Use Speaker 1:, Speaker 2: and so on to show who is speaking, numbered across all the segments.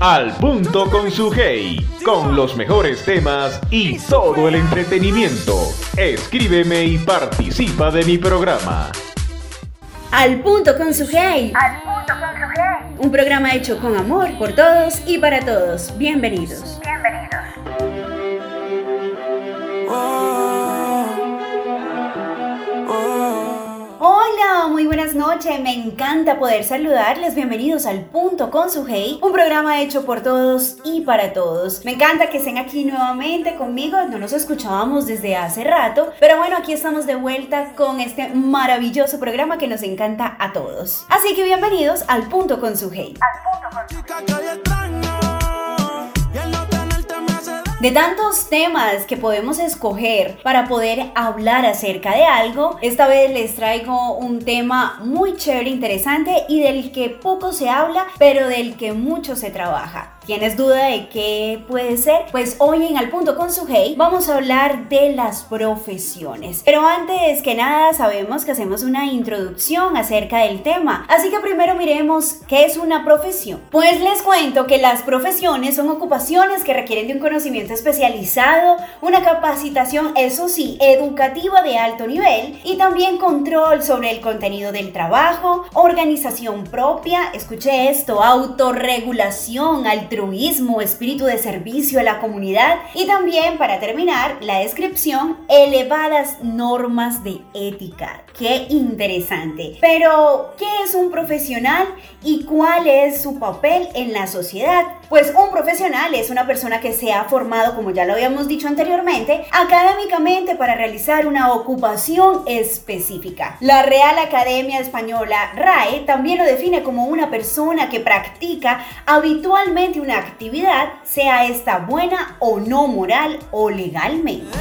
Speaker 1: Al punto con su hey, con los mejores temas y todo el entretenimiento. Escríbeme y participa de mi programa.
Speaker 2: Al punto con su hey. Al punto con su hey. Un programa hecho con amor por todos y para todos. Bienvenidos. Muy buenas noches. Me encanta poder saludarles. Bienvenidos al Punto con su Hey, un programa hecho por todos y para todos. Me encanta que estén aquí nuevamente conmigo. No nos escuchábamos desde hace rato, pero bueno, aquí estamos de vuelta con este maravilloso programa que nos encanta a todos. Así que bienvenidos al Punto con su Hey. De tantos temas que podemos escoger para poder hablar acerca de algo, esta vez les traigo un tema muy chévere, interesante y del que poco se habla, pero del que mucho se trabaja. ¿Tienes duda de qué puede ser? Pues hoy en Al Punto con su Hey vamos a hablar de las profesiones. Pero antes que nada sabemos que hacemos una introducción acerca del tema. Así que primero miremos qué es una profesión. Pues les cuento que las profesiones son ocupaciones que requieren de un conocimiento especializado, una capacitación, eso sí, educativa de alto nivel y también control sobre el contenido del trabajo, organización propia, escuche esto, autorregulación, altruismo espíritu de servicio a la comunidad y también, para terminar, la descripción, elevadas normas de ética. Qué interesante. Pero, ¿qué es un profesional y cuál es su papel en la sociedad? Pues un profesional es una persona que se ha formado, como ya lo habíamos dicho anteriormente, académicamente para realizar una ocupación específica. La Real Academia Española RAE también lo define como una persona que practica habitualmente una actividad, sea esta buena o no moral o legalmente.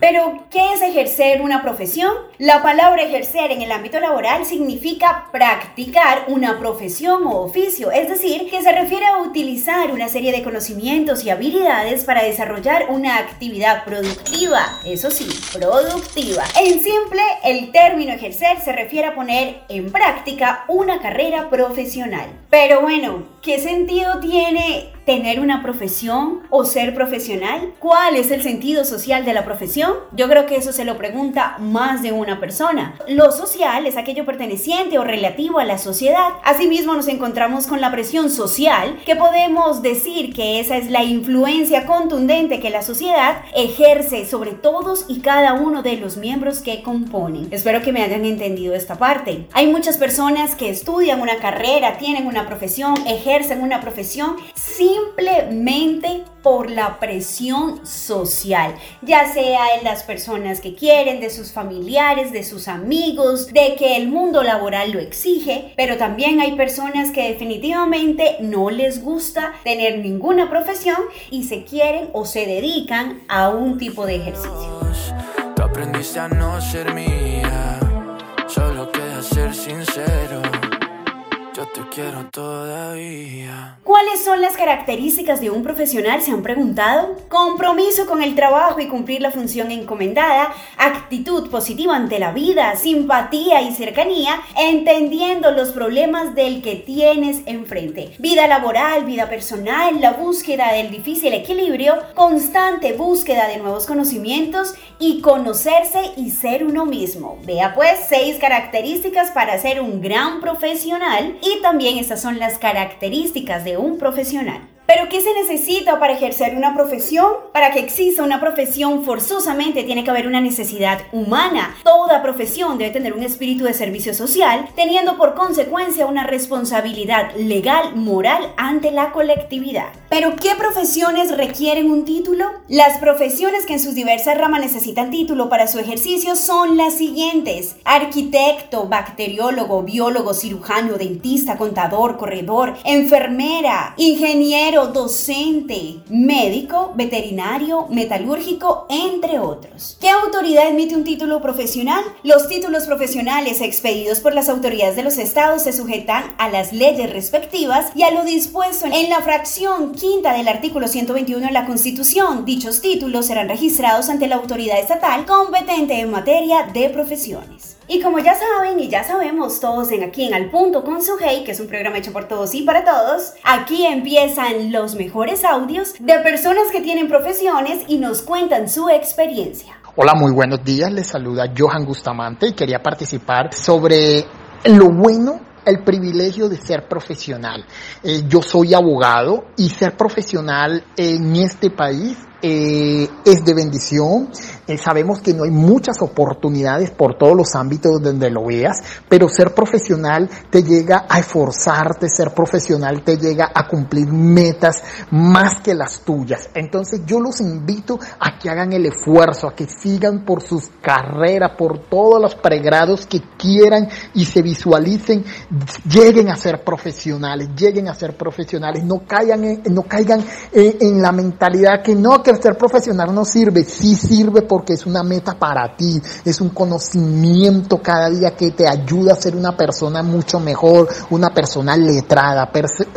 Speaker 2: Pero, ¿qué es ejercer una profesión? La palabra ejercer en el ámbito laboral significa practicar una profesión o oficio, es decir, que se refiere a utilizar una serie de conocimientos y habilidades para desarrollar una actividad productiva, eso sí, productiva. En simple, el término ejercer se refiere a poner en práctica una carrera profesional. Pero bueno, ¿qué sentido tiene tener una profesión o ser profesional? ¿Cuál es el sentido social de la profesión? Yo creo que eso se lo pregunta más de una persona. Lo social es aquello perteneciente o relativo a la sociedad. Asimismo nos encontramos con la presión social, que podemos decir que esa es la influencia contundente que la sociedad ejerce sobre todos y cada uno de los miembros que componen. Espero que me hayan entendido esta parte. Hay muchas personas que estudian una carrera, tienen una profesión, ejercen una profesión sin simplemente por la presión social, ya sea en las personas que quieren, de sus familiares, de sus amigos, de que el mundo laboral lo exige, pero también hay personas que definitivamente no les gusta tener ninguna profesión y se quieren o se dedican a un tipo de ejercicio. aprendiste a no ser mía, solo queda ser sincero. Yo te quiero todavía. ¿Cuáles son las características de un profesional? ¿Se han preguntado? Compromiso con el trabajo y cumplir la función encomendada, actitud positiva ante la vida, simpatía y cercanía, entendiendo los problemas del que tienes enfrente. Vida laboral, vida personal, la búsqueda del difícil equilibrio, constante búsqueda de nuevos conocimientos y conocerse y ser uno mismo. Vea pues seis características para ser un gran profesional y también estas son las características de un profesional. Pero ¿qué se necesita para ejercer una profesión? Para que exista una profesión forzosamente tiene que haber una necesidad humana. Toda profesión debe tener un espíritu de servicio social, teniendo por consecuencia una responsabilidad legal, moral ante la colectividad. Pero ¿qué profesiones requieren un título? Las profesiones que en sus diversas ramas necesitan título para su ejercicio son las siguientes. Arquitecto, bacteriólogo, biólogo, cirujano, dentista, contador, corredor, enfermera, ingeniero, docente, médico, veterinario, metalúrgico, entre otros. ¿Qué autoridad emite un título profesional? Los títulos profesionales expedidos por las autoridades de los estados se sujetan a las leyes respectivas y a lo dispuesto en la fracción quinta del artículo 121 de la Constitución. Dichos títulos serán registrados ante la autoridad estatal competente en materia de profesiones. Y como ya saben y ya sabemos todos en aquí en Al Punto con su Hey, que es un programa hecho por todos y para todos, aquí empiezan los mejores audios de personas que tienen profesiones y nos cuentan su experiencia.
Speaker 3: Hola, muy buenos días. Les saluda Johan Bustamante y quería participar sobre lo bueno el privilegio de ser profesional. Eh, yo soy abogado y ser profesional en este país eh, es de bendición. Eh, sabemos que no hay muchas oportunidades por todos los ámbitos donde lo veas, pero ser profesional te llega a esforzarte, ser profesional te llega a cumplir metas más que las tuyas. Entonces yo los invito a que hagan el esfuerzo, a que sigan por sus carreras, por todos los pregrados que quieran y se visualicen, lleguen a ser profesionales, lleguen a ser profesionales, no caigan en, no caigan en, la mentalidad que no, que ser profesional no sirve, sí sirve porque es una meta para ti, es un conocimiento cada día que te ayuda a ser una persona mucho mejor, una persona letrada.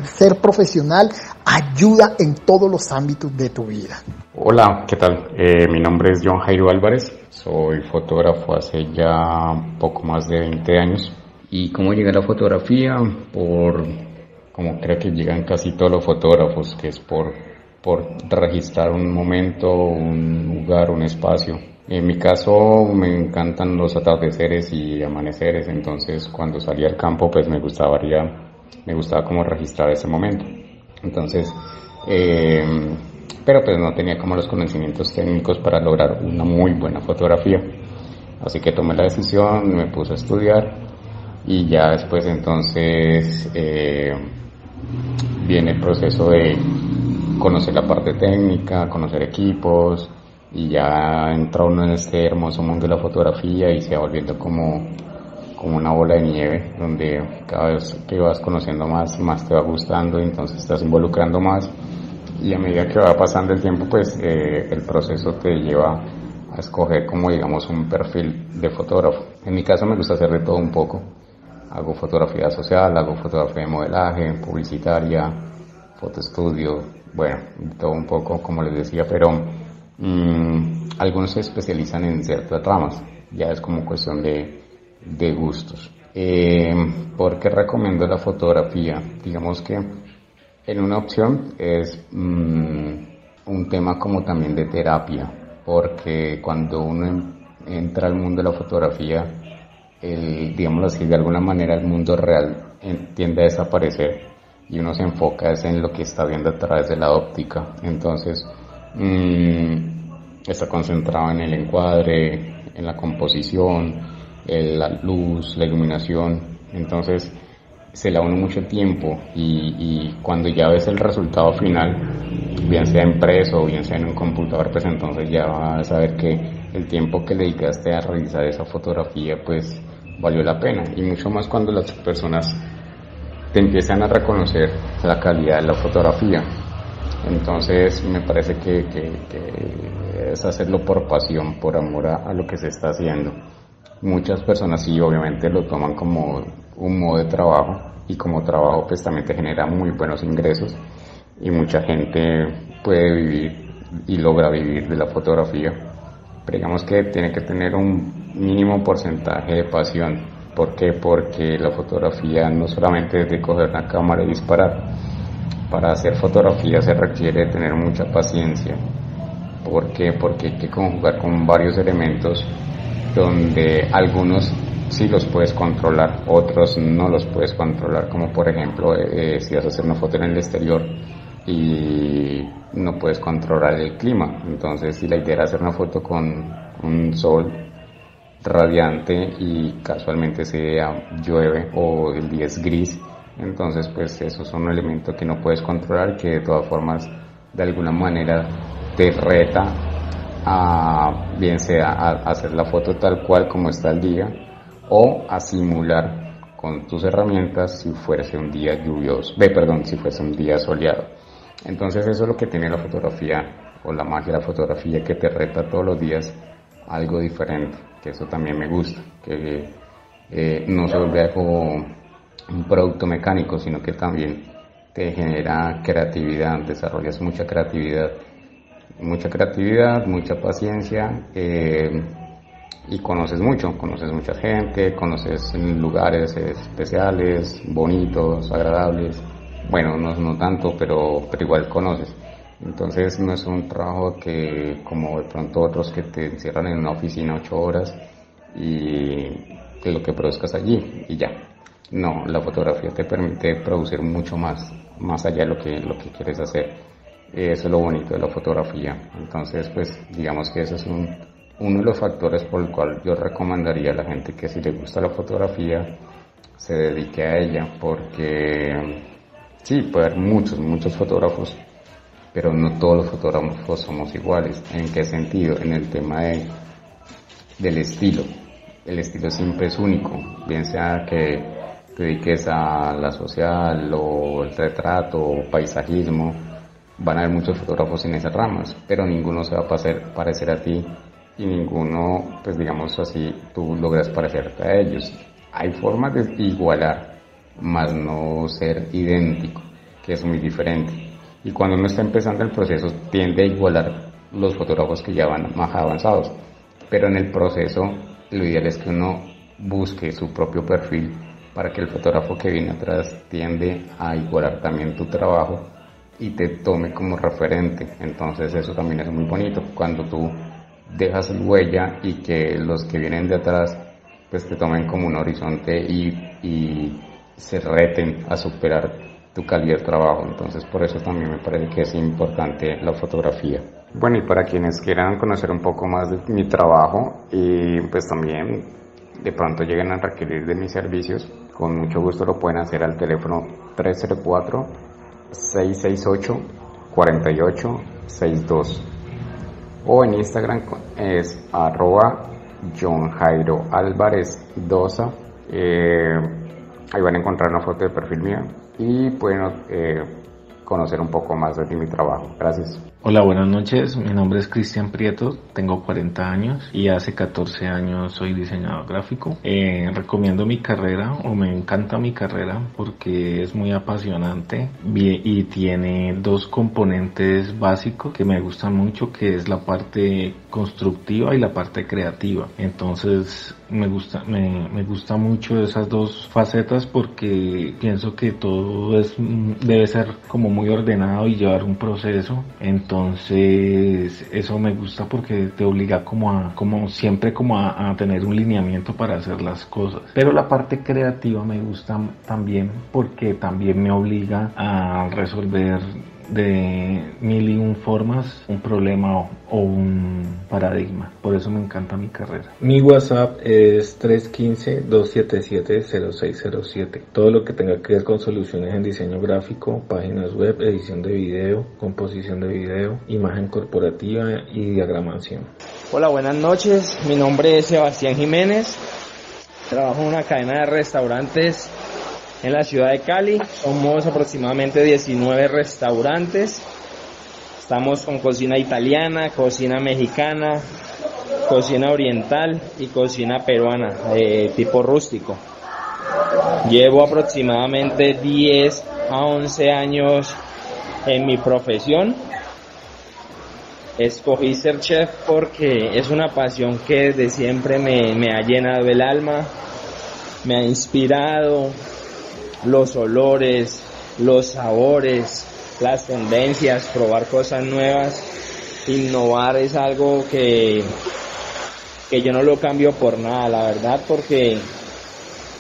Speaker 3: ser profesional ayuda en todos los ámbitos de tu vida.
Speaker 4: Hola, ¿qué tal? Eh, mi nombre es John Jairo Álvarez, soy fotógrafo hace ya poco más de 20 años. ¿Y cómo llegué a la fotografía? Por, como creo que llegan casi todos los fotógrafos, que es por por registrar un momento, un lugar, un espacio. En mi caso me encantan los atardeceres y amaneceres, entonces cuando salía al campo pues me gustaba, me gustaba como registrar ese momento. Entonces, eh, pero pues no tenía como los conocimientos técnicos para lograr una muy buena fotografía. Así que tomé la decisión, me puse a estudiar y ya después entonces eh, viene el proceso de conocer la parte técnica, conocer equipos y ya entra uno en este hermoso mundo de la fotografía y se va volviendo como, como una bola de nieve donde cada vez que vas conociendo más, más te va gustando y entonces estás involucrando más y a medida que va pasando el tiempo pues eh, el proceso te lleva a escoger como digamos un perfil de fotógrafo. En mi caso me gusta hacer de todo un poco. Hago fotografía social, hago fotografía de modelaje, publicitaria, fotoestudio, bueno, todo un poco como les decía, pero mmm, algunos se especializan en ciertas ramas, ya es como cuestión de, de gustos. Eh, ¿Por qué recomiendo la fotografía? Digamos que en una opción es mmm, un tema como también de terapia, porque cuando uno entra al mundo de la fotografía, el, digámoslo así, de alguna manera el mundo real tiende a desaparecer y uno se enfoca en lo que está viendo a través de la óptica. Entonces, mmm, está concentrado en el encuadre, en la composición, en la luz, la iluminación. Entonces, se la uno mucho tiempo y, y, cuando ya ves el resultado final, bien sea impreso o bien sea en un computador, pues entonces ya vas a saber que el tiempo que le dedicaste a realizar esa fotografía, pues valió la pena. Y mucho más cuando las personas te empiezan a reconocer la calidad de la fotografía. Entonces me parece que, es hacerlo por pasión, por amor a, lo que se está haciendo. Muchas personas sí obviamente lo toman como un modo de trabajo y como trabajo pues también te genera muy buenos ingresos y mucha gente puede vivir y logra vivir de la fotografía. Pero digamos que tiene que tener un mínimo porcentaje de pasión ¿Por qué? Porque la fotografía no solamente es de coger una cámara y disparar. Para hacer fotografía se requiere tener mucha paciencia. ¿Por qué? Porque hay que conjugar con varios elementos donde algunos sí los puedes controlar, otros no los puedes controlar, como por ejemplo eh, si vas a hacer una foto en el exterior y no puedes controlar el clima. Entonces, si la idea era hacer una foto con un sol radiante y casualmente ese día llueve o el día es gris, entonces pues esos son elementos que no puedes controlar que de todas formas de alguna manera te reta a bien sea a hacer la foto tal cual como está el día o a simular con tus herramientas si fuese un día lluvioso, ve perdón, si fuese un día soleado. Entonces eso es lo que tiene la fotografía o la magia de la fotografía que te reta todos los días algo diferente que eso también me gusta, que eh, no se vuelve como un producto mecánico, sino que también te genera creatividad, desarrollas mucha creatividad, mucha creatividad, mucha paciencia, eh, y conoces mucho, conoces mucha gente, conoces lugares especiales, bonitos, agradables. Bueno, no, no tanto, pero, pero igual conoces. Entonces no es un trabajo que como de pronto otros que te encierran en una oficina ocho horas y lo que produzcas allí y ya. No, la fotografía te permite producir mucho más, más allá de lo que, lo que quieres hacer. Eso es lo bonito de la fotografía. Entonces, pues digamos que eso es un, uno de los factores por el cual yo recomendaría a la gente que si le gusta la fotografía, se dedique a ella, porque sí, puede haber muchos, muchos fotógrafos, pero no todos los fotógrafos somos iguales. ¿En qué sentido? En el tema de, del estilo. El estilo siempre es único, bien sea que te dediques a la social o el retrato o paisajismo, van a haber muchos fotógrafos en esas ramas, pero ninguno se va a parecer a ti y ninguno, pues digamos así, tú logras parecerte a ellos. Hay formas de igualar, más no ser idéntico, que es muy diferente. Y cuando uno está empezando el proceso, tiende a igualar los fotógrafos que ya van más avanzados. Pero en el proceso, lo ideal es que uno busque su propio perfil para que el fotógrafo que viene atrás tiende a igualar también tu trabajo y te tome como referente. Entonces eso también es muy bonito. Cuando tú dejas huella y que los que vienen de atrás pues te tomen como un horizonte y, y se reten a superar tu calidad de trabajo. Entonces por eso también me parece que es importante la fotografía. Bueno, y para quienes quieran conocer un poco más de mi trabajo y pues también de pronto lleguen a requerir de mis servicios, con mucho gusto lo pueden hacer al teléfono 304 668 4862 o en Instagram es arroba John Jairo Álvarez Dosa. Eh, ahí van a encontrar una foto de perfil mía y pueden eh, conocer un poco más de mi trabajo. Gracias.
Speaker 5: Hola, buenas noches. Mi nombre es Cristian Prieto, tengo 40 años y hace 14 años soy diseñador gráfico. Eh, recomiendo mi carrera o me encanta mi carrera porque es muy apasionante y tiene dos componentes básicos que me gustan mucho, que es la parte constructiva y la parte creativa. Entonces me gusta, me, me gusta mucho esas dos facetas porque pienso que todo es, debe ser como muy ordenado y llevar un proceso. Entonces, entonces, eso me gusta porque te obliga como a, como siempre como a, a, tener un lineamiento para hacer las cosas. Pero la parte creativa me gusta también porque también me obliga a resolver de mil y un formas un problema o, un paradigma. Por eso me encanta mi carrera. Mi WhatsApp es 315-277-0607. Todo lo que tenga que ver con soluciones en diseño gráfico, páginas web, edición de video, composición de video, imagen corporativa y diagramación.
Speaker 6: Hola, buenas noches. Mi nombre es Sebastián Jiménez. Trabajo en una cadena de restaurantes en la ciudad de Cali. Somos aproximadamente 19 restaurantes. Estamos con cocina italiana, cocina mexicana, cocina oriental y cocina peruana de tipo rústico. Llevo aproximadamente 10 a 11 años en mi profesión. Escogí ser chef porque es una pasión que desde siempre me ha llenado el alma, me ha inspirado, los olores, los sabores, las tendencias, probar cosas nuevas. Innovar es algo que, que yo no lo cambio por nada, la verdad, porque,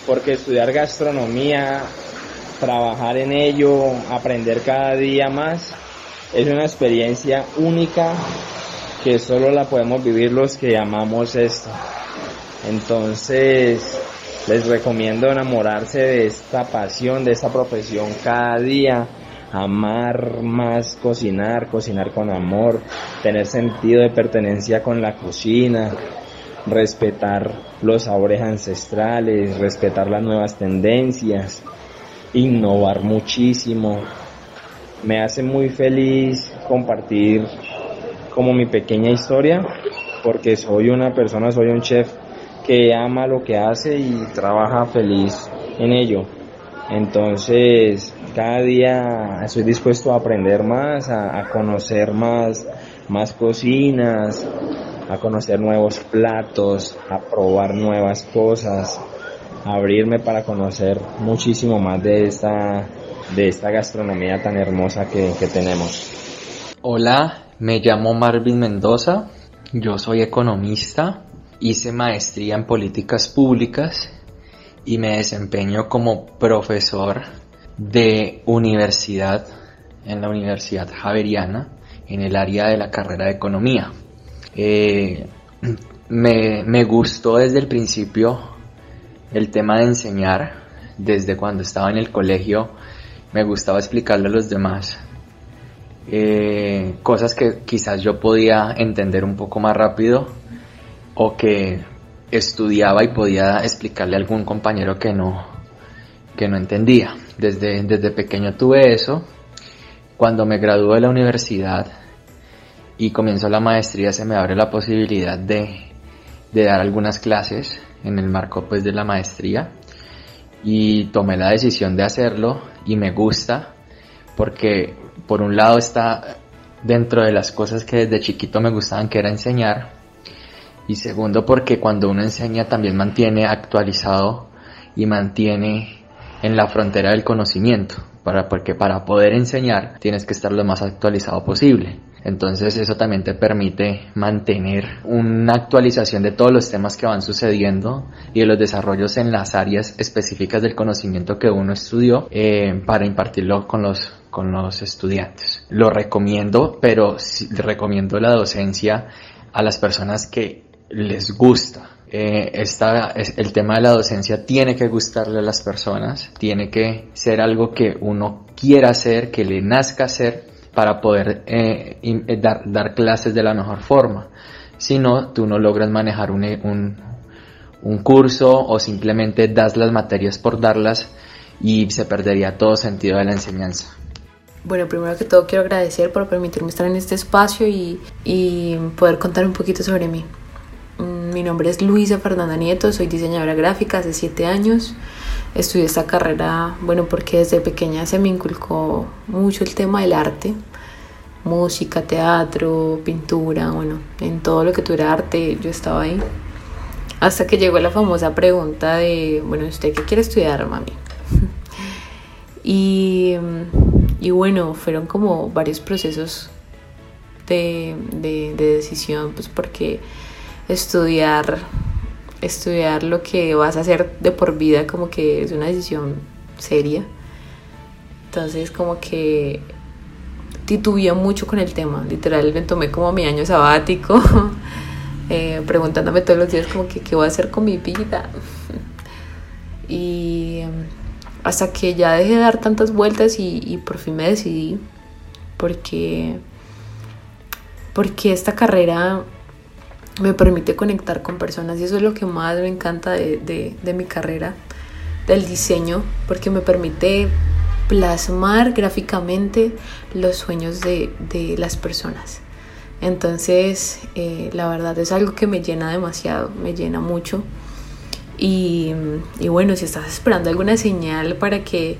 Speaker 6: porque estudiar gastronomía, trabajar en ello, aprender cada día más, es una experiencia única que solo la podemos vivir los que amamos esto. Entonces, les recomiendo enamorarse de esta pasión, de esta profesión cada día, amar más cocinar, cocinar con amor, tener sentido de pertenencia con la cocina, respetar los sabores ancestrales, respetar las nuevas tendencias, innovar muchísimo. Me hace muy feliz compartir como mi pequeña historia, porque soy una persona, soy un chef que ama lo que hace y trabaja feliz en ello. Entonces, cada día estoy dispuesto a aprender más, a, conocer más, más cocinas, a conocer nuevos platos, a probar nuevas cosas, a abrirme para conocer muchísimo más de esta, de esta gastronomía tan hermosa que, que tenemos.
Speaker 7: Hola, me llamo Marvin Mendoza, yo soy economista, hice maestría en políticas públicas y me desempeño como profesor de universidad en la Universidad Javeriana en el área de la carrera de economía. Eh, me, me gustó desde el principio el tema de enseñar, desde cuando estaba en el colegio me gustaba explicarle a los demás eh, cosas que quizás yo podía entender un poco más rápido o que estudiaba y podía explicarle a algún compañero que no, que no entendía. Desde, desde pequeño tuve eso. Cuando me gradué de la universidad y comienzo la maestría se me abre la posibilidad de, de dar algunas clases en el marco pues de la maestría y tomé la decisión de hacerlo y me gusta porque por un lado está dentro de las cosas que desde chiquito me gustaban que era enseñar y segundo porque cuando uno enseña también mantiene actualizado y mantiene en la frontera del conocimiento, para, porque para poder enseñar tienes que estar lo más actualizado posible. Entonces eso también te permite mantener una actualización de todos los temas que van sucediendo y de los desarrollos en las áreas específicas del conocimiento que uno estudió eh, para impartirlo con los con los estudiantes. Lo recomiendo, pero recomiendo la docencia a las personas que les gusta. Eh, esta, el tema de la docencia tiene que gustarle a las personas, tiene que ser algo que uno quiera hacer, que le nazca hacer para poder eh, eh, dar, dar, clases de la mejor forma. Si no, tú no logras manejar un, un, un curso o simplemente das las materias por darlas y se perdería todo sentido de la enseñanza.
Speaker 8: Bueno, primero que todo quiero agradecer por permitirme estar en este espacio y, y poder contar un poquito sobre mí. Mi nombre es Luisa Fernanda Nieto, soy diseñadora gráfica hace 7 años. Estudié esta carrera, bueno, porque desde pequeña se me inculcó mucho el tema del arte, música, teatro, pintura, bueno, en todo lo que tuviera arte yo estaba ahí. Hasta que llegó la famosa pregunta de, bueno, ¿usted qué quiere estudiar, mami? y, y bueno, fueron como varios procesos de, de, de decisión, pues porque estudiar, estudiar lo que vas a hacer de por vida como que es una decisión seria. Entonces como que titubeé mucho con el tema. Literal me tomé como mi año sabático, eh, preguntándome todos los días como que qué voy a hacer con mi vida. y hasta que ya dejé de dar tantas vueltas y, y por fin me decidí porque porque esta carrera me permite conectar con personas y eso es lo que más me encanta de, de, mi carrera del diseño porque me permite plasmar gráficamente los sueños de, de las personas. Entonces, eh, la verdad es algo que me llena demasiado, me llena mucho. Y, y, bueno, si estás esperando alguna señal para que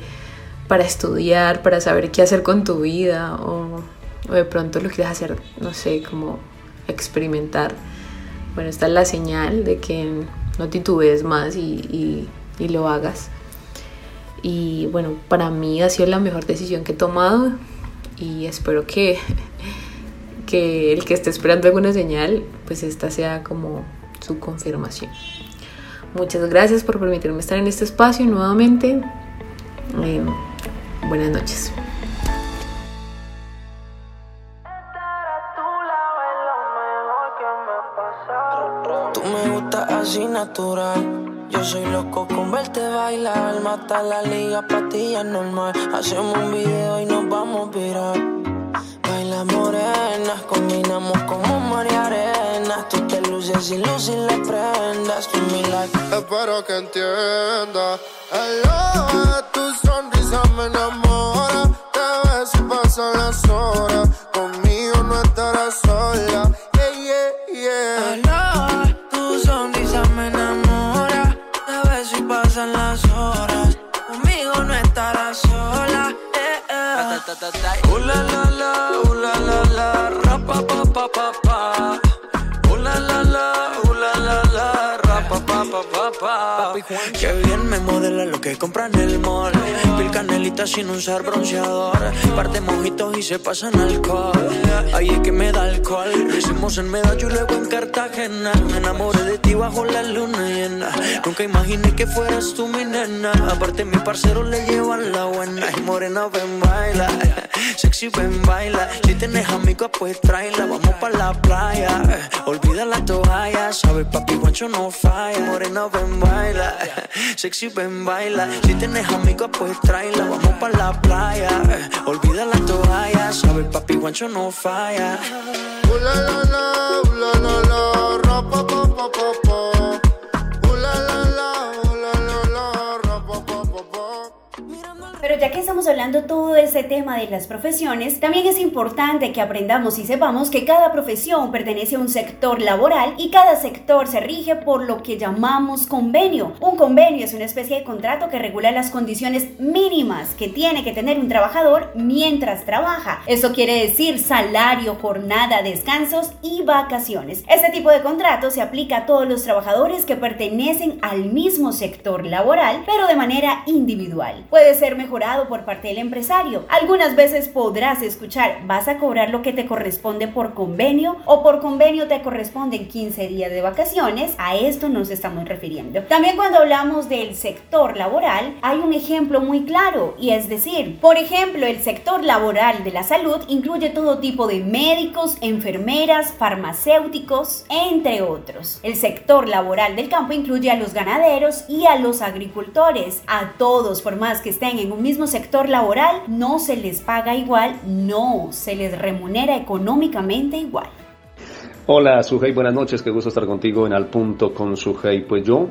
Speaker 8: para estudiar, para saber qué hacer con tu vida o, o de pronto lo quieres hacer, no sé, como experimentar, bueno, esta es la señal de que no titubees más y, lo hagas. Y bueno, para mí ha sido la mejor decisión que he tomado y espero que, que el que esté esperando alguna señal, pues esta sea como su confirmación. Muchas gracias por permitirme estar en este espacio nuevamente. Eh, buenas noches.
Speaker 9: Así natural. Yo soy loco con verte bailar, mata la liga, patilla normal. Hacemos un video y nos vamos a virar. Baila morena, combinamos como María Arena. Tú te luces y luces y le prendas. Tu mi.
Speaker 10: Espero que entienda. Hello, tu sonrisa me enamora.
Speaker 9: Que bien me modela lo que compran en el mall. Pil canelita sin usar bronceador. Parte mojitos y se pasan alcohol. Ahí es que me da alcohol. Lo hicimos en Medallo y luego en Cartagena. Me enamoré de ti bajo la luna llena. Nunca imaginé que fueras tú mi nena. Aparte, mi parcero le llevan la buena. Y morena, ven, baila. Sexy, ven, baila. Si tienes amigos, pues tráela. Vamos pa' la playa. Olvida la toalla. Sabes, papi, guancho no falla. Morena, ven, baila. Sexy, ven, baila. Si tienes amigos, pues tráela. Vamos pa' la playa. Olvida la toalla. Sabes, papi, guancho no falla.
Speaker 10: Uh, la, la, la, uh, la, la, ra, pa, pa, pa, pa, pa. Uh, la, la, la, uh, la, la, la, ra, pa, pa, pa, pa.
Speaker 2: Pero ya que hablando todo ese tema de las profesiones, también es importante que aprendamos y sepamos que cada profesión pertenece a un sector laboral y cada sector se rige por lo que llamamos convenio. Un convenio es una especie de contrato que regula las condiciones mínimas que tiene que tener un trabajador mientras trabaja. Eso quiere decir salario, jornada, descansos y vacaciones. Este tipo de contrato se aplica a todos los trabajadores que pertenecen al mismo sector laboral, pero de manera individual. Puede ser mejorado por parte del empresario. Algunas veces podrás escuchar, vas a cobrar lo que te corresponde por convenio o por convenio te corresponden 15 días de vacaciones. A esto nos estamos refiriendo. También cuando hablamos del sector laboral, hay un ejemplo muy claro y es decir, por ejemplo, el sector laboral de la salud incluye todo tipo de médicos, enfermeras, farmacéuticos, entre otros. El sector laboral del campo incluye a los ganaderos y a los agricultores. A todos, por más que estén en un mismo sector laboral, no se les paga igual, no, se les remunera económicamente igual.
Speaker 11: Hola Sujei, buenas noches, qué gusto estar contigo en Al Punto con Sujei. Pues yo,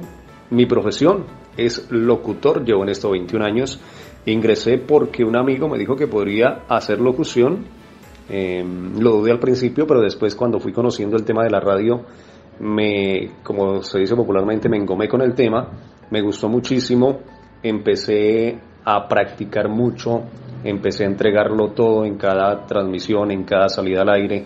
Speaker 11: mi profesión es locutor, llevo en esto 21 años. Ingresé porque un amigo me dijo que podría hacer locución. Eh, lo dudé al principio, pero después cuando fui conociendo el tema de la radio, me, como se dice popularmente, me engomé con el tema, me gustó muchísimo, empecé a practicar mucho, empecé a entregarlo todo en cada transmisión, en cada salida al aire.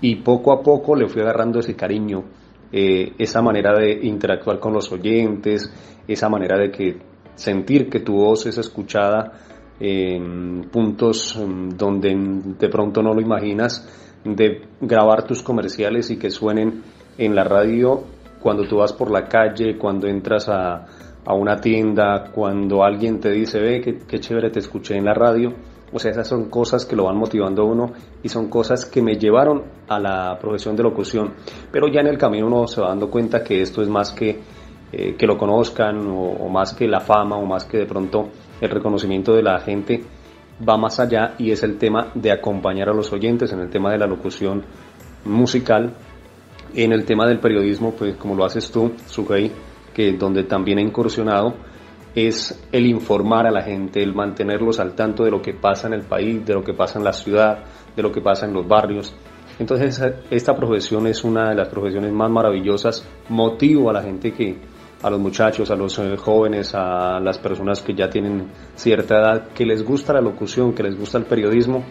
Speaker 11: Y poco a poco le fui agarrando ese cariño, eh, esa manera de interactuar con los oyentes, esa manera de que sentir que tu voz es escuchada en puntos mm, donde de pronto no lo imaginas, de grabar tus comerciales y que suenen en la radio. Cuando tú vas por la calle, cuando entras a, a una tienda, cuando alguien te dice, ve, qué, chévere te escuché en la radio. O sea, esas son cosas que lo van motivando uno y son cosas que me llevaron a la profesión de locución. Pero ya en el camino uno se va dando cuenta que esto es más que eh, que lo conozcan o, o más que la fama o más que de pronto el reconocimiento de la gente va más allá y es el tema de acompañar a los oyentes en el tema de la locución musical, en el tema del periodismo, pues como lo haces tú, Sugei, que donde también he incursionado, es el informar a la gente, el mantenerlos al tanto de lo que pasa en el país, de lo que pasa en la ciudad, de lo que pasa en los barrios. Entonces esta profesión es una de las profesiones más maravillosas, motivo a la gente que, a los muchachos, a los eh, jóvenes, a las personas que ya tienen cierta edad, que les gusta la locución, que les gusta el periodismo,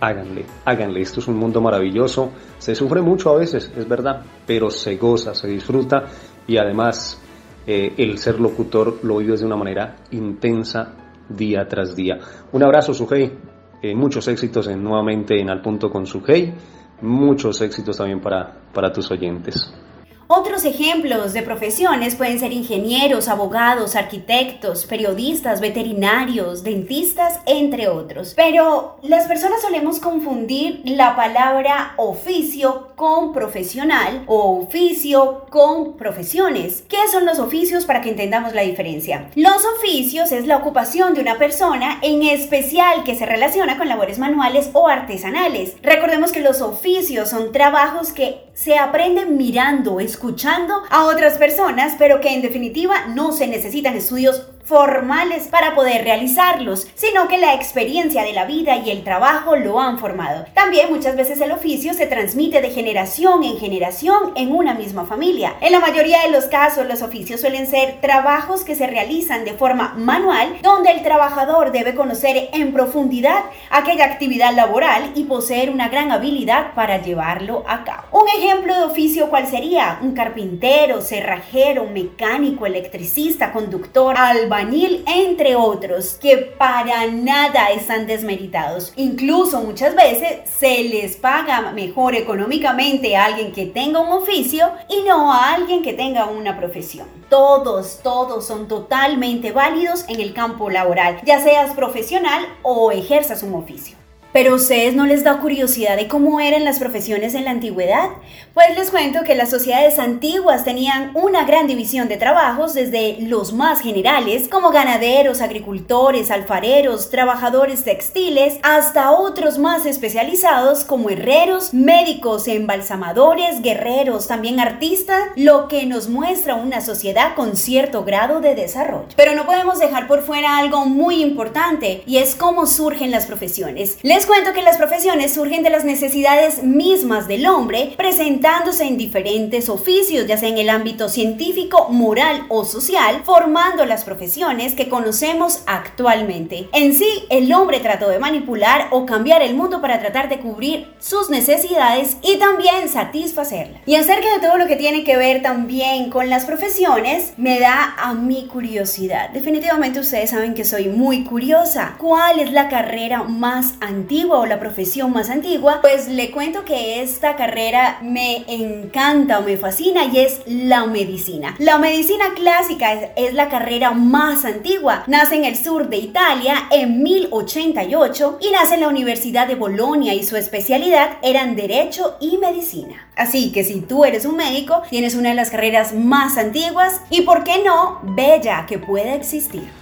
Speaker 11: háganle, háganle. Esto es un mundo maravilloso. Se sufre mucho a veces, es verdad, pero se goza, se disfruta y además eh, el ser locutor lo vives de una manera intensa día tras día. Un abrazo, Sujei. Eh, muchos éxitos en, nuevamente en Al Punto con Sujei. Muchos éxitos también para, para tus oyentes.
Speaker 2: Otros ejemplos de profesiones pueden ser ingenieros, abogados, arquitectos, periodistas, veterinarios, dentistas, entre otros. Pero las personas solemos confundir la palabra oficio con profesional o oficio con profesiones. ¿Qué son los oficios para que entendamos la diferencia? Los oficios es la ocupación de una persona en especial que se relaciona con labores manuales o artesanales. Recordemos que los oficios son trabajos que se aprenden mirando, escuchando a otras personas, pero que en definitiva no se necesitan estudios formales para poder realizarlos, sino que la experiencia de la vida y el trabajo lo han formado. También muchas veces el oficio se transmite de generación en generación en una misma familia. En la mayoría de los casos los oficios suelen ser trabajos que se realizan de forma manual, donde el trabajador debe conocer en profundidad aquella actividad laboral y poseer una gran habilidad para llevarlo a cabo. Un ejemplo de oficio cuál sería? Un carpintero, cerrajero, mecánico, electricista, conductor, albañil, entre otros, que para nada están desmeritados. Incluso muchas veces se les paga mejor económicamente a alguien que tenga un oficio y no a alguien que tenga una profesión. Todos, todos son totalmente válidos en el campo laboral, ya seas profesional o ejerzas un oficio. Pero ustedes no les da curiosidad de cómo eran las profesiones en la antigüedad? Pues les cuento que las sociedades antiguas tenían una gran división de trabajos desde los más generales como ganaderos, agricultores, alfareros, trabajadores textiles, hasta otros más especializados como herreros, médicos, embalsamadores, guerreros, también artistas, lo que nos muestra una sociedad con cierto grado de desarrollo. Pero no podemos dejar por fuera algo muy importante y es cómo surgen las profesiones. Les les cuento que las profesiones surgen de las necesidades mismas del hombre, presentándose en diferentes oficios, ya sea en el ámbito científico, moral o social, formando las profesiones que conocemos actualmente. En sí, el hombre trató de manipular o cambiar el mundo para tratar de cubrir sus necesidades y también satisfacerlas. Y acerca de todo lo que tiene que ver también con las profesiones, me da a mí curiosidad. Definitivamente ustedes saben que soy muy curiosa. ¿Cuál es la carrera más antigua? O la profesión más antigua, pues le cuento que esta carrera me encanta o me fascina y es la medicina. La medicina clásica es, la carrera más antigua. Nace en el sur de Italia en 1088 y nace en la Universidad de Bolonia y su especialidad eran derecho y medicina. Así que si tú eres un médico, tienes una de las carreras más antiguas y, ¿por qué no, bella que puede existir?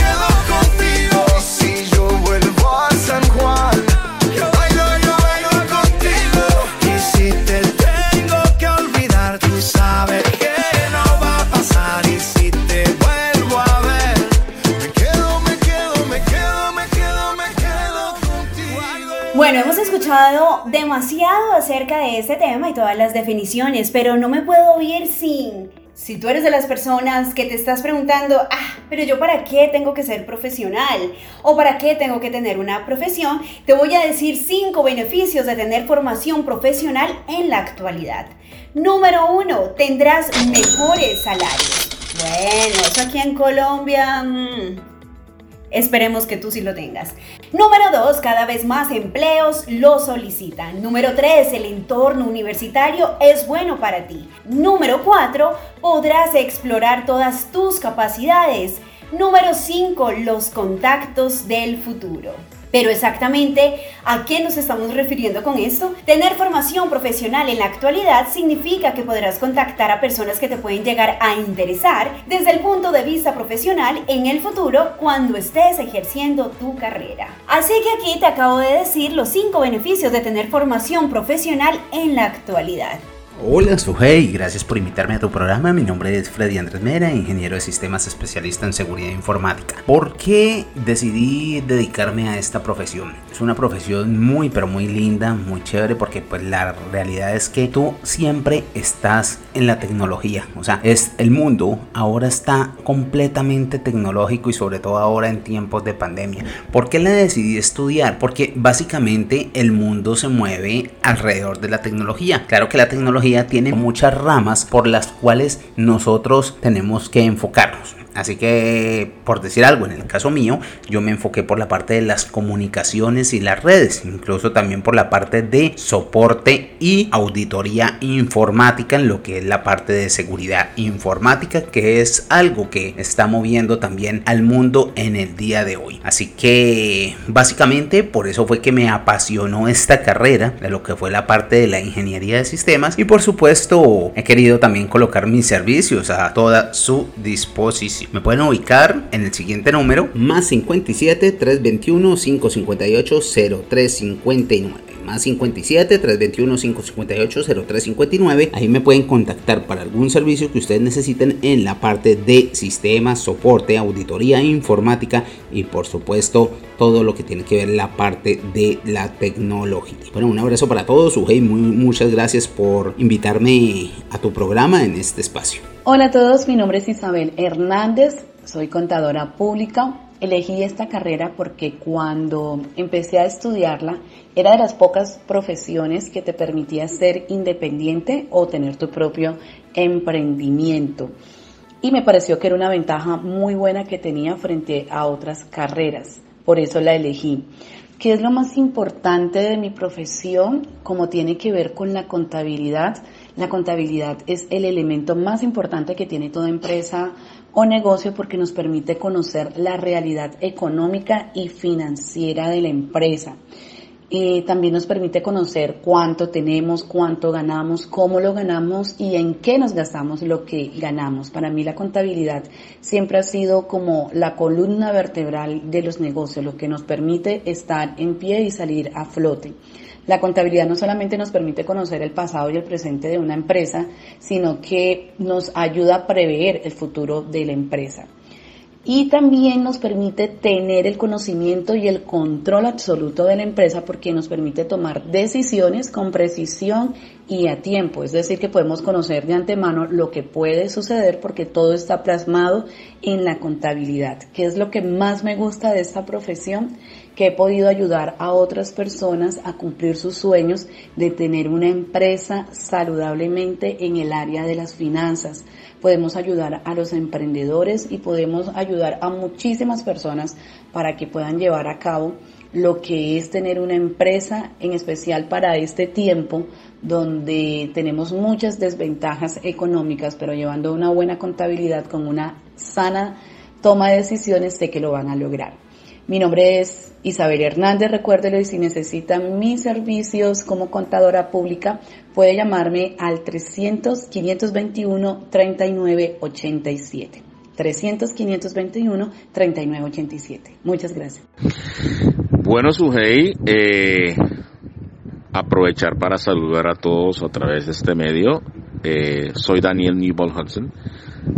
Speaker 2: demasiado acerca de este tema y todas las definiciones, pero no me puedo ir sin si tú eres de las personas que te estás preguntando, ah, pero yo para qué tengo que ser profesional o para qué tengo que tener una profesión, te voy a decir cinco beneficios de tener formación profesional en la actualidad. Número uno, tendrás mejores salarios. Bueno, eso aquí en Colombia, mm, Esperemos que tú sí lo tengas. Número 2, cada vez más empleos lo solicitan. Número 3, el entorno universitario es bueno para ti. Número 4, podrás explorar todas tus capacidades. Número 5, los contactos del futuro. Pero exactamente, ¿a qué nos estamos refiriendo con esto? Tener formación profesional en la actualidad significa que podrás contactar a personas que te pueden llegar a interesar desde el punto vista profesional en el futuro cuando estés ejerciendo tu carrera. Así que aquí te acabo de decir los 5 beneficios de tener formación profesional en la actualidad.
Speaker 12: Hola Sujei, gracias por invitarme a tu programa. Mi nombre es Freddy Andrés Mera, ingeniero de sistemas especialista en seguridad informática. ¿Por qué decidí dedicarme a esta profesión? Es una profesión muy pero muy linda, muy chévere porque pues la realidad es que tú siempre estás en la tecnología. O sea, es el mundo ahora está completamente tecnológico y sobre todo ahora en tiempos de pandemia. ¿Por qué la decidí estudiar? Porque básicamente el mundo se mueve alrededor de la tecnología. Claro que la tecnología tiene muchas ramas por las cuales nosotros tenemos que enfocarnos. Así que, por decir algo, en el caso mío, yo me enfoqué por la parte de las comunicaciones y las redes, incluso también por la parte de soporte y auditoría informática en lo que es la parte de seguridad informática, que es algo que está moviendo también al mundo en el día de hoy. Así que, básicamente, por eso fue que me apasionó esta carrera de lo que fue la parte de la ingeniería de sistemas y por supuesto he querido también colocar mis servicios a toda su disposición. Me pueden ubicar en el siguiente número, más 57 321 558 0359 más 57 321 558 0359. Ahí me pueden contactar para algún servicio que ustedes necesiten en la parte de sistemas, soporte, auditoría informática y por supuesto todo lo que tiene que ver la parte de la tecnología. Bueno, un abrazo para todos. Ujei, muy, muchas gracias por invitarme a tu programa en este espacio.
Speaker 13: Hola a todos, mi nombre es Isabel Hernández, soy contadora pública. Elegí esta carrera porque cuando empecé a estudiarla era de las pocas profesiones que te permitía ser independiente o tener tu propio emprendimiento. Y me pareció que era una ventaja muy buena que tenía frente a otras carreras. Por eso la elegí. ¿Qué es lo más importante de mi profesión? Como tiene que ver con la contabilidad. La contabilidad es el elemento más importante que tiene toda empresa o negocio porque nos permite conocer la realidad económica y financiera de la empresa. Eh, también nos permite conocer cuánto tenemos, cuánto ganamos, cómo lo ganamos y en qué nos gastamos lo que ganamos. Para mí la contabilidad siempre ha sido como la columna vertebral de los negocios, lo que nos permite estar en pie y salir a flote. La contabilidad no solamente nos permite conocer el pasado y el presente de una empresa, sino que nos ayuda a prever el futuro de la empresa y también nos permite tener el conocimiento y el control absoluto de la empresa porque nos permite tomar decisiones con precisión y a tiempo, es decir, que podemos conocer de antemano lo que puede suceder porque todo está plasmado en la contabilidad, que es lo que más me gusta de esta profesión, que he podido ayudar a otras personas a cumplir sus sueños de tener una empresa saludablemente en el área de las finanzas podemos ayudar a los emprendedores y podemos ayudar a muchísimas personas para que puedan llevar a cabo lo que es tener una empresa, en especial para este tiempo donde tenemos muchas desventajas económicas, pero llevando una buena contabilidad con una sana toma de decisiones, sé que lo van a lograr. Mi nombre es Isabel Hernández, recuérdelo y si necesitan mis servicios como contadora pública, puede llamarme al 300-521-3987. 300-521-3987. Muchas gracias.
Speaker 14: Bueno, Sujei, eh, aprovechar para saludar a todos a través de este medio. Eh, soy Daniel Newbold Hudson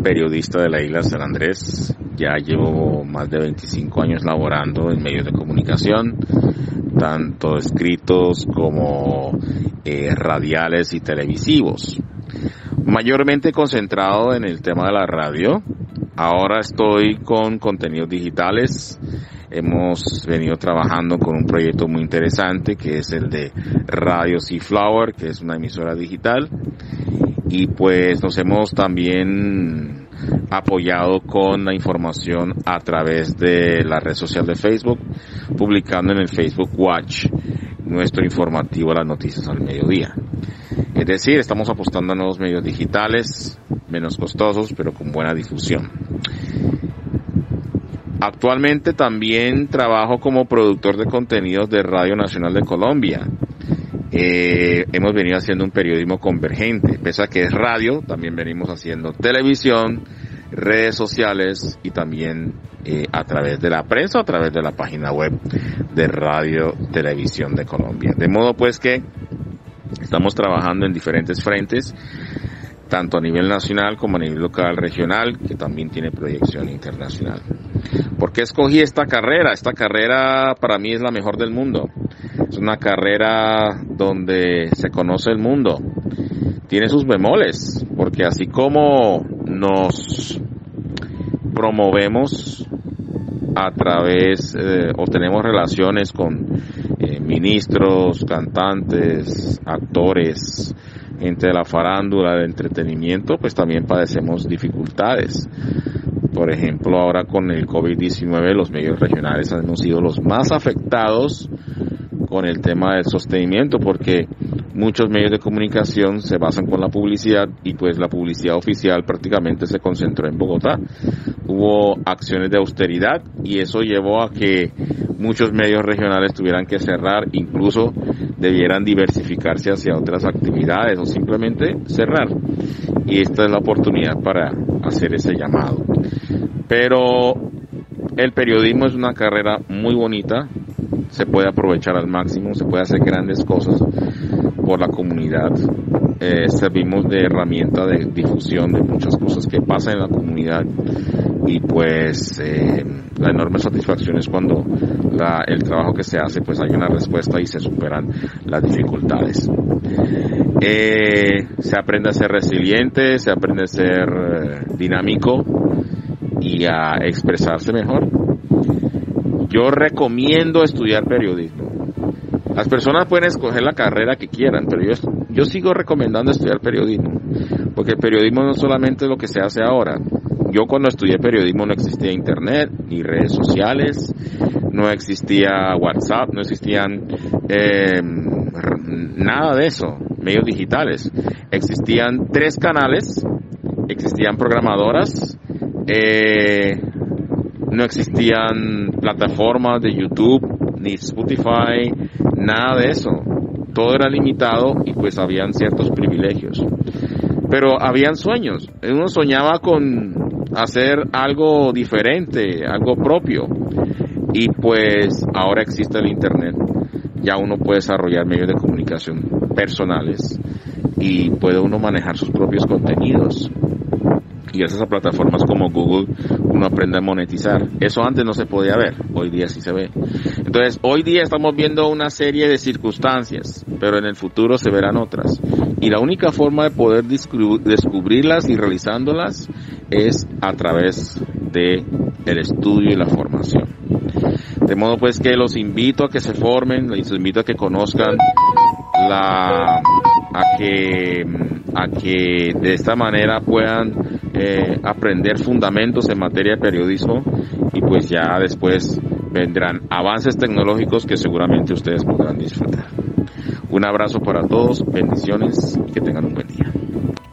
Speaker 14: periodista de la isla San Andrés. Ya llevo más de 25 años laborando en medios de comunicación, tanto escritos como eh, radiales y televisivos. Mayormente concentrado en el tema de la radio. Ahora estoy con contenidos digitales. Hemos venido trabajando con un proyecto muy interesante que es el de Radio Sea Flower, que es una emisora digital y pues nos hemos también apoyado con la información a través de la red social de Facebook, publicando en el Facebook Watch nuestro informativo a las noticias al mediodía. Es decir, estamos apostando a nuevos medios digitales, menos costosos, pero con buena difusión. Actualmente también trabajo como productor de contenidos de Radio Nacional de Colombia eh, hemos venido haciendo un periodismo convergente, pese a que es radio, también venimos haciendo televisión, redes sociales y también eh, a través de la prensa, a través de la página web de Radio Televisión de Colombia. De modo pues que Estamos trabajando en diferentes frentes, tanto a nivel nacional como a nivel local, regional, que también tiene proyección internacional. ¿Por qué escogí esta carrera? Esta carrera para mí es la mejor del mundo. Es una carrera donde se conoce el mundo. Tiene sus bemoles, porque así como nos promovemos a través eh, o tenemos relaciones con eh, ministros, cantantes, actores, gente de la farándula, de entretenimiento, pues también padecemos dificultades. Por ejemplo, ahora con el COVID-19 los medios regionales han sido los más afectados con el tema del sostenimiento porque muchos medios de comunicación se basan con la publicidad y pues la publicidad oficial prácticamente se concentró en Bogotá. Hubo acciones de austeridad y eso llevó a que muchos medios regionales tuvieran que cerrar, incluso debieran diversificarse hacia otras actividades o simplemente cerrar. Y esta es la oportunidad para hacer ese llamado. Pero el periodismo es una carrera muy bonita, se puede aprovechar al máximo, se puede hacer grandes cosas por la comunidad. Eh, servimos de herramienta de difusión de muchas cosas que pasan en la comunidad y pues eh, la enorme satisfacción es cuando el trabajo que se hace pues hay una respuesta y se superan las dificultades. Eh, se aprende a ser resiliente, se aprende a ser dinámico y a expresarse mejor yo recomiendo estudiar periodismo. Las personas pueden escoger la carrera que quieran, pero yo, yo sigo recomendando estudiar periodismo, porque el periodismo no solamente es lo que se hace ahora. Yo cuando estudié periodismo no existía internet, ni redes sociales, no existía WhatsApp, no existían eh, nada de eso, medios digitales. Existían tres canales, existían programadoras, eh, no existían plataformas de YouTube ni Spotify, nada de eso. Todo era limitado y pues habían ciertos privilegios. Pero habían sueños. Uno soñaba con hacer algo diferente, algo propio. Y pues ahora existe el Internet. Ya uno puede desarrollar medios de comunicación personales y puede uno manejar sus propios contenidos y gracias a plataformas como Google uno aprende a monetizar. Eso antes no se podía ver, hoy día sí se ve. Entonces, hoy día estamos viendo una serie de circunstancias, pero en el futuro se verán otras. Y la única forma de poder descubrirlas y realizándolas es a través de el estudio y la formación. De modo pues que los invito a que se formen, los invito a que conozcan la a que a que de esta manera puedan eh, aprender fundamentos en materia de periodismo y pues ya después vendrán avances tecnológicos que seguramente ustedes podrán disfrutar. Un abrazo para todos, bendiciones y que tengan un buen día.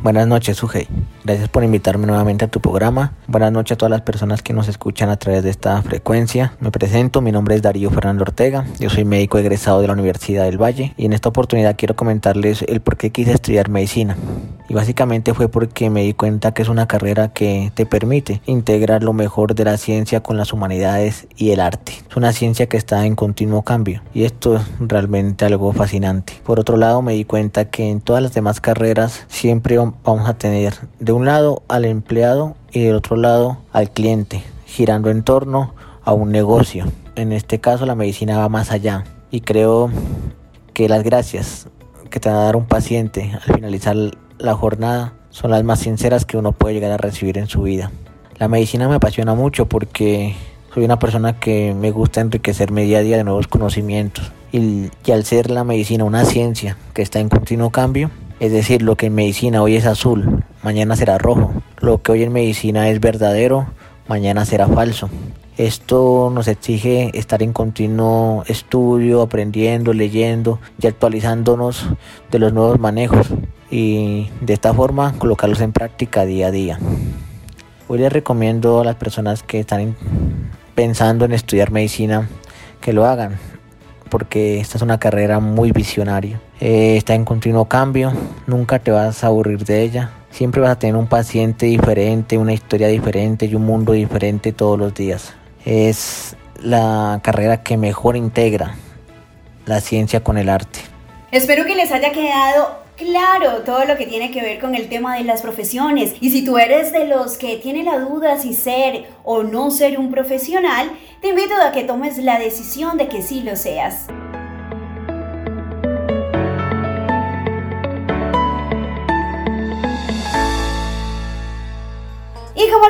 Speaker 15: Buenas noches, Sujei. Gracias por invitarme nuevamente a tu programa. Buenas noches a todas las personas que nos escuchan a través de esta frecuencia. Me presento, mi nombre es Darío Fernando Ortega. Yo soy médico egresado de la Universidad del Valle y en esta oportunidad quiero comentarles el por qué quise estudiar medicina. Y básicamente fue porque me di cuenta que es una carrera que te permite integrar lo mejor de la ciencia con las humanidades y el arte. Es una ciencia que está en continuo cambio y esto es realmente algo fascinante. Por otro lado, me di cuenta que en todas las demás carreras siempre vamos a tener de un lado al empleado y del otro lado al cliente, girando en torno a un negocio. En este caso la medicina va más allá y creo que las gracias que te va a dar un paciente al finalizar la jornada son las más sinceras que uno puede llegar a recibir en su vida. La medicina me apasiona mucho porque soy una persona que me gusta enriquecerme día a día de nuevos conocimientos y, y al ser la medicina una ciencia que está en continuo cambio, es decir, lo que en medicina hoy es azul, mañana será rojo. Lo que hoy en medicina es verdadero, mañana será falso. Esto nos exige estar en continuo estudio, aprendiendo, leyendo y actualizándonos de los nuevos manejos y de esta forma colocarlos en práctica día a día. Hoy les recomiendo a las personas que están pensando en estudiar medicina que lo hagan porque esta es una carrera muy visionaria. Eh, está en continuo cambio, nunca te vas a aburrir de ella. Siempre vas a tener un paciente diferente, una historia diferente y un mundo diferente todos los días. Es la carrera que mejor integra la ciencia con el arte.
Speaker 2: Espero que les haya quedado claro todo lo que tiene que ver con el tema de las profesiones. Y si tú eres de los que tiene la duda si ser o no ser un profesional, te invito a que tomes la decisión de que sí lo seas.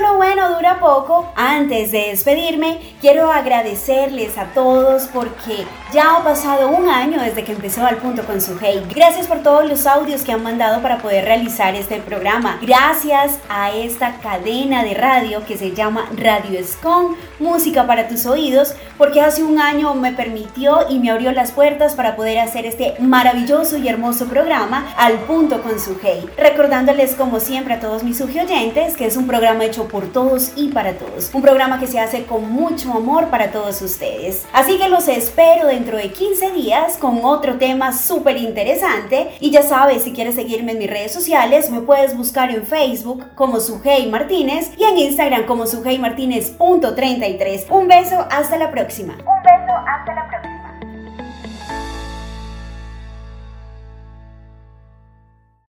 Speaker 2: Lo bueno dura poco, antes de despedirme, quiero agradecerles a todos porque ya ha pasado un año desde que empezó al punto con su hey. Gracias por todos los audios que han mandado para poder realizar este programa. Gracias a esta cadena de radio que se llama Radio Escon, música para tus oídos, porque hace un año me permitió y me abrió las puertas para poder hacer este maravilloso y hermoso programa al punto con su hey. Recordándoles como siempre a todos mis oyentes que es un programa hecho por todos y para todos. Un programa que se hace con mucho amor para todos ustedes. Así que los espero dentro de 15 días con otro tema súper interesante. Y ya sabes, si quieres seguirme en mis redes sociales, me puedes buscar en Facebook como Sujei Martínez y en Instagram como 33. Un beso, hasta la próxima. Un beso, hasta la próxima.